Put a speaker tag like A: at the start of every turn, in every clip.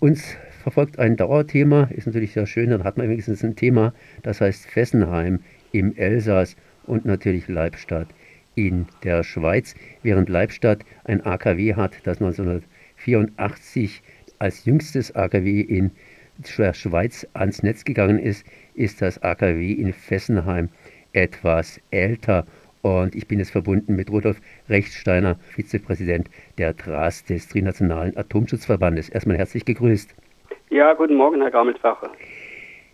A: Uns verfolgt ein Dauerthema, ist natürlich sehr schön, dann hat man wenigstens ein Thema, das heißt Fessenheim im Elsass und natürlich Leibstadt in der Schweiz, während Leibstadt ein AKW hat, das 1984 als jüngstes AKW in der Schweiz ans Netz gegangen ist, ist das AKW in Fessenheim etwas älter. Und ich bin jetzt verbunden mit Rudolf Rechtsteiner, Vizepräsident der TRAS des Trinationalen Atomschutzverbandes. Erstmal herzlich gegrüßt.
B: Ja, guten Morgen, Herr Gammelfacher.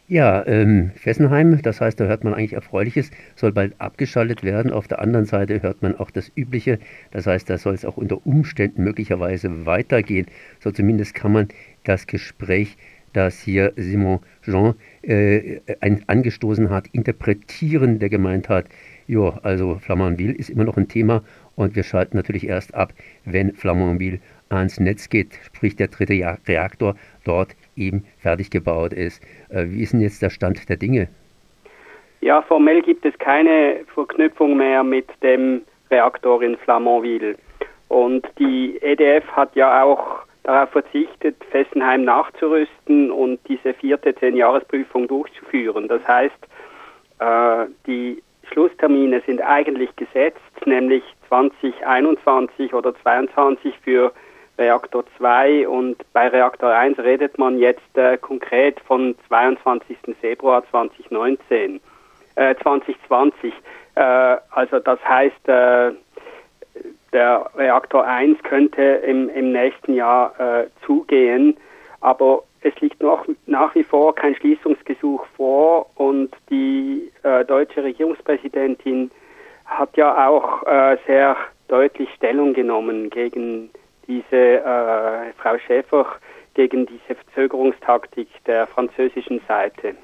A: Ja, ähm, Fessenheim, das heißt, da hört man eigentlich Erfreuliches, soll bald abgeschaltet werden. Auf der anderen Seite hört man auch das Übliche, das heißt, da soll es auch unter Umständen möglicherweise weitergehen. So zumindest kann man das Gespräch, das hier Simon Jean äh, ein, angestoßen hat, interpretieren, der gemeint hat, ja, also Flamanville ist immer noch ein Thema und wir schalten natürlich erst ab, wenn Flamanville ans Netz geht, sprich der dritte Reaktor dort eben fertig gebaut ist. Äh, wie ist denn jetzt der Stand der Dinge?
B: Ja, formell gibt es keine Verknüpfung mehr mit dem Reaktor in Flamanville. Und die EDF hat ja auch darauf verzichtet, Fessenheim nachzurüsten und diese vierte Zehn-Jahres-Prüfung durchzuführen. Das heißt, äh, die Schlusstermine sind eigentlich gesetzt, nämlich 2021 oder 2022 für Reaktor 2 und bei Reaktor 1 redet man jetzt äh, konkret von 22. Februar 2019, äh, 2020. Äh, also das heißt, äh, der Reaktor 1 könnte im, im nächsten Jahr äh, zugehen, aber es liegt noch nach wie vor kein Schließungsgesuch vor und die äh, deutsche Regierungspräsidentin hat ja auch sehr deutlich Stellung genommen gegen diese äh, Frau Schäfer gegen diese Verzögerungstaktik der französischen Seite.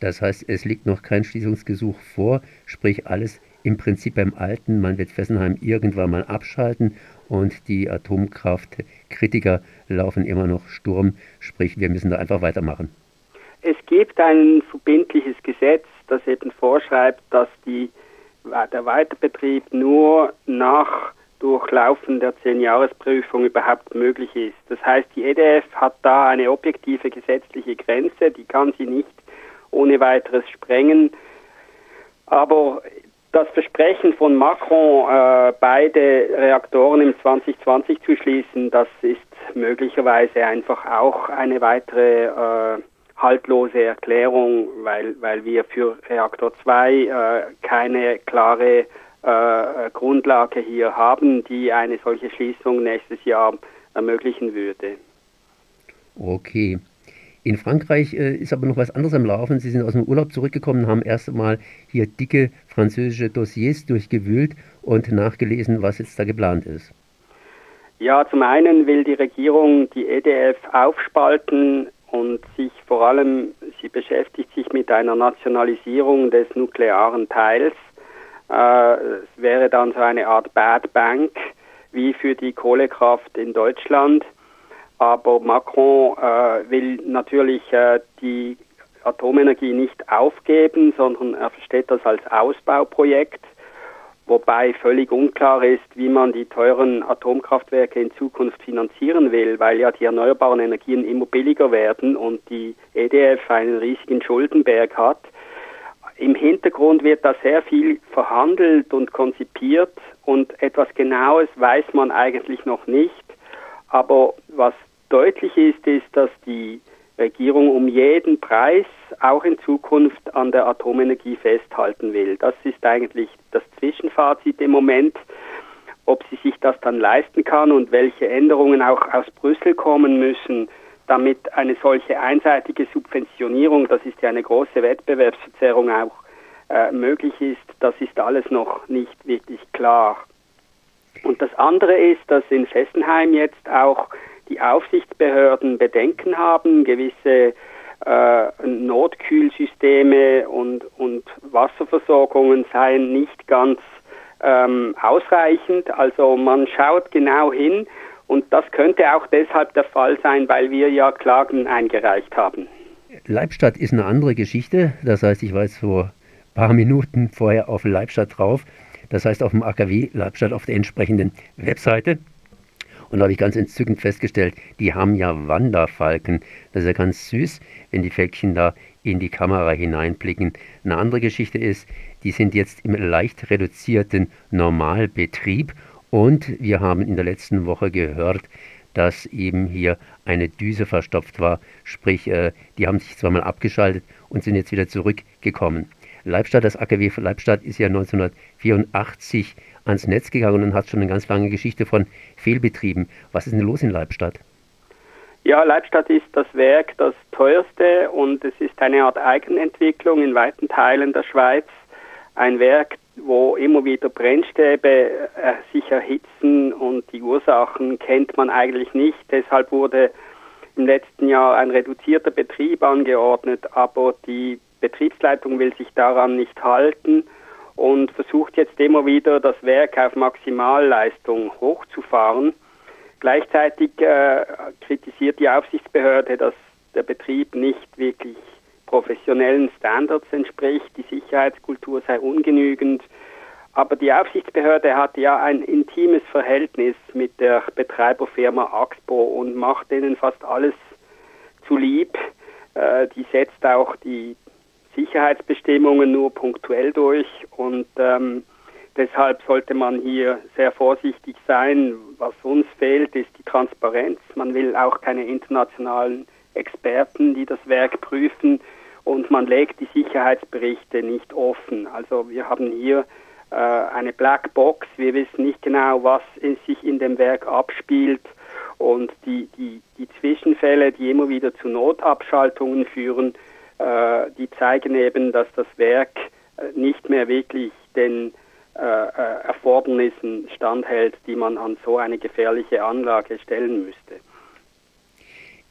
A: Das heißt, es liegt noch kein Schließungsgesuch vor, sprich alles im Prinzip beim Alten. Man wird Fessenheim irgendwann mal abschalten und die Atomkraftkritiker laufen immer noch Sturm, sprich wir müssen da einfach weitermachen.
B: Es gibt ein verbindliches Gesetz, das eben vorschreibt, dass die, der Weiterbetrieb nur nach Durchlaufen der Zehn-Jahres-Prüfung überhaupt möglich ist. Das heißt, die EDF hat da eine objektive gesetzliche Grenze, die kann sie nicht ohne weiteres sprengen. Aber das Versprechen von Macron, äh, beide Reaktoren im 2020 zu schließen, das ist möglicherweise einfach auch eine weitere äh, haltlose Erklärung, weil, weil wir für Reaktor 2 äh, keine klare äh, Grundlage hier haben, die eine solche Schließung nächstes Jahr ermöglichen würde.
A: Okay. In Frankreich äh, ist aber noch was anderes am Laufen. Sie sind aus dem Urlaub zurückgekommen, haben erst einmal hier dicke französische Dossiers durchgewühlt und nachgelesen, was jetzt da geplant ist.
B: Ja, zum einen will die Regierung die EDF aufspalten und sich vor allem, sie beschäftigt sich mit einer Nationalisierung des nuklearen Teils äh, es wäre dann so eine Art Bad Bank wie für die Kohlekraft in Deutschland. Aber Macron äh, will natürlich äh, die Atomenergie nicht aufgeben, sondern er versteht das als Ausbauprojekt, wobei völlig unklar ist, wie man die teuren Atomkraftwerke in Zukunft finanzieren will, weil ja die erneuerbaren Energien immer billiger werden und die EDF einen riesigen Schuldenberg hat. Im Hintergrund wird da sehr viel verhandelt und konzipiert und etwas Genaues weiß man eigentlich noch nicht. Aber was deutlich ist, ist, dass die Regierung um jeden Preis auch in Zukunft an der Atomenergie festhalten will. Das ist eigentlich das Zwischenfazit im Moment. Ob sie sich das dann leisten kann und welche Änderungen auch aus Brüssel kommen müssen, damit eine solche einseitige Subventionierung, das ist ja eine große Wettbewerbsverzerrung auch äh, möglich ist, das ist alles noch nicht wirklich klar. Und das andere ist, dass in Fessenheim jetzt auch die Aufsichtsbehörden Bedenken haben, gewisse äh, Notkühlsysteme und, und Wasserversorgungen seien nicht ganz ähm, ausreichend. Also man schaut genau hin und das könnte auch deshalb der Fall sein, weil wir ja Klagen eingereicht haben.
A: Leibstadt ist eine andere Geschichte. Das heißt, ich weiß vor ein paar Minuten vorher auf Leibstadt drauf. Das heißt auf dem AKW Leibstadt auf der entsprechenden Webseite. Und da habe ich ganz entzückend festgestellt, die haben ja Wanderfalken. Das ist ja ganz süß, wenn die Fälkchen da in die Kamera hineinblicken. Eine andere Geschichte ist, die sind jetzt im leicht reduzierten Normalbetrieb und wir haben in der letzten Woche gehört, dass eben hier eine Düse verstopft war. Sprich, äh, die haben sich zwar mal abgeschaltet und sind jetzt wieder zurückgekommen. Leibstadt, das AKW Leibstadt ist ja 1984 ans Netz gegangen und hat schon eine ganz lange Geschichte von Fehlbetrieben. Was ist denn los in Leibstadt?
B: Ja, Leibstadt ist das Werk das teuerste und es ist eine Art Eigenentwicklung in weiten Teilen der Schweiz. Ein Werk, wo immer wieder Brennstäbe äh, sich erhitzen und die Ursachen kennt man eigentlich nicht. Deshalb wurde im letzten Jahr ein reduzierter Betrieb angeordnet, aber die Betriebsleitung will sich daran nicht halten und versucht jetzt immer wieder das Werk auf Maximalleistung hochzufahren. Gleichzeitig äh, kritisiert die Aufsichtsbehörde, dass der Betrieb nicht wirklich professionellen Standards entspricht, die Sicherheitskultur sei ungenügend. Aber die Aufsichtsbehörde hat ja ein intimes Verhältnis mit der Betreiberfirma Axpo und macht denen fast alles zu lieb. Äh, die setzt auch die Sicherheitsbestimmungen nur punktuell durch und ähm, deshalb sollte man hier sehr vorsichtig sein. Was uns fehlt, ist die Transparenz. Man will auch keine internationalen Experten, die das Werk prüfen und man legt die Sicherheitsberichte nicht offen. Also wir haben hier äh, eine Blackbox. Wir wissen nicht genau, was in, sich in dem Werk abspielt und die, die, die Zwischenfälle, die immer wieder zu Notabschaltungen führen, äh, die zeigen eben, dass das Werk äh, nicht mehr wirklich den äh, äh, Erfordernissen standhält, die man an so eine gefährliche Anlage stellen müsste.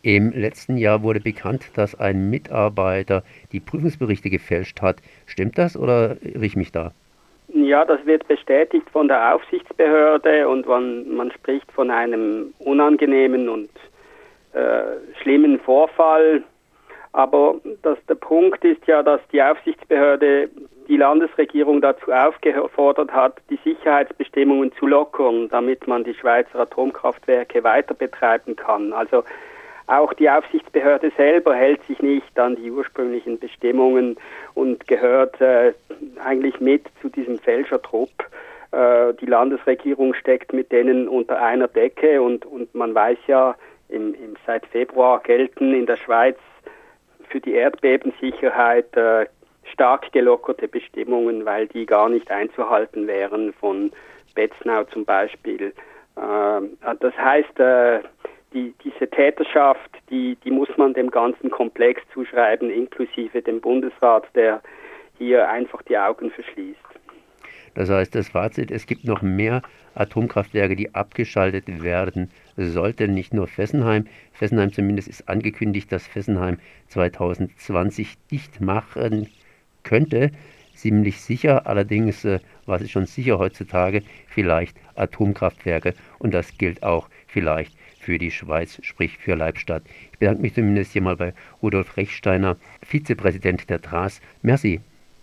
A: Im letzten Jahr wurde bekannt, dass ein Mitarbeiter die Prüfungsberichte gefälscht hat. Stimmt das oder irre ich mich da?
B: Ja, das wird bestätigt von der Aufsichtsbehörde und man, man spricht von einem unangenehmen und äh, schlimmen Vorfall. Aber das, der Punkt ist ja, dass die Aufsichtsbehörde die Landesregierung dazu aufgefordert hat, die Sicherheitsbestimmungen zu lockern, damit man die Schweizer Atomkraftwerke weiter betreiben kann. Also auch die Aufsichtsbehörde selber hält sich nicht an die ursprünglichen Bestimmungen und gehört äh, eigentlich mit zu diesem Fälschertrupp. Äh, die Landesregierung steckt mit denen unter einer Decke und, und man weiß ja, im, im, seit Februar gelten in der Schweiz für die Erdbebensicherheit äh, stark gelockerte Bestimmungen, weil die gar nicht einzuhalten wären von Betznau zum Beispiel. Äh, das heißt, äh, die, diese Täterschaft, die, die muss man dem ganzen Komplex zuschreiben, inklusive dem Bundesrat, der hier einfach die Augen verschließt.
A: Das heißt, das Fazit, es gibt noch mehr Atomkraftwerke, die abgeschaltet werden sollten, nicht nur Fessenheim. Fessenheim zumindest ist angekündigt, dass Fessenheim 2020 dicht machen könnte. Ziemlich sicher, allerdings, äh, was ist schon sicher heutzutage, vielleicht Atomkraftwerke. Und das gilt auch vielleicht für die Schweiz, sprich für Leibstadt. Ich bedanke mich zumindest hier mal bei Rudolf Rechsteiner, Vizepräsident der TRAS. Merci.